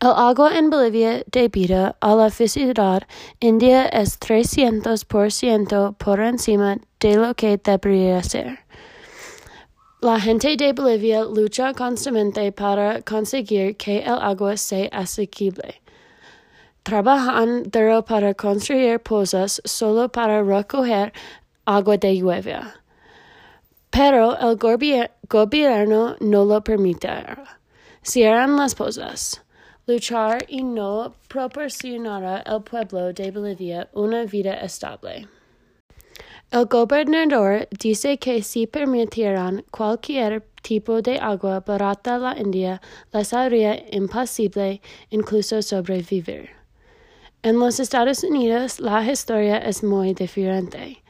El agua en Bolivia debida a la felicidad india es 300% por encima de lo que debería ser. La gente de Bolivia lucha constantemente para conseguir que el agua sea asequible. Trabajan duro para construir pozas solo para recoger agua de lluvia. Pero el gobierno no lo permitirá. Cierran las pozas. Luchar y no proporcionará al pueblo de Bolivia una vida estable. El gobernador dice que si permitieran cualquier tipo de agua barata a la India, les haría imposible incluso sobrevivir. En los Estados Unidos la historia es muy diferente.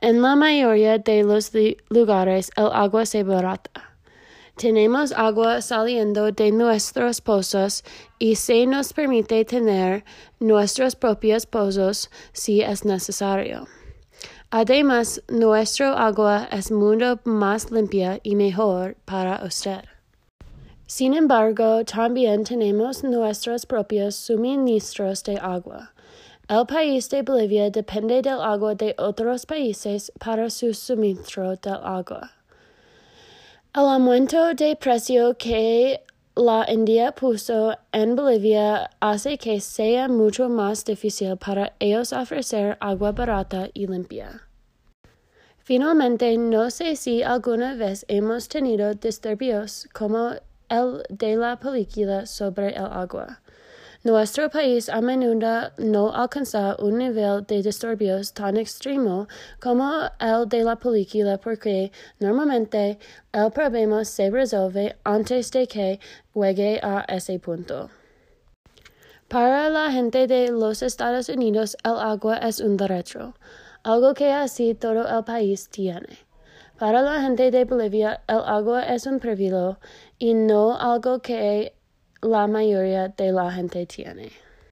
En la mayoría de los lugares el agua se barata. Tenemos agua saliendo de nuestros pozos y se nos permite tener nuestros propios pozos si es necesario. Además, nuestro agua es mucho más limpia y mejor para usted. Sin embargo, también tenemos nuestros propios suministros de agua. El país de Bolivia depende del agua de otros países para su suministro del agua. El aumento de precio que la India puso en Bolivia hace que sea mucho más difícil para ellos ofrecer agua barata y limpia. Finalmente, no sé si alguna vez hemos tenido disturbios como el de la película sobre el agua. Nuestro país a menudo no alcanza un nivel de disturbios tan extremo como el de la película porque normalmente el problema se resuelve antes de que llegue a ese punto. Para la gente de los Estados Unidos el agua es un derecho, algo que así todo el país tiene. Para la gente de Bolivia el agua es un privilegio y no algo que la mayoría de la gente tiene.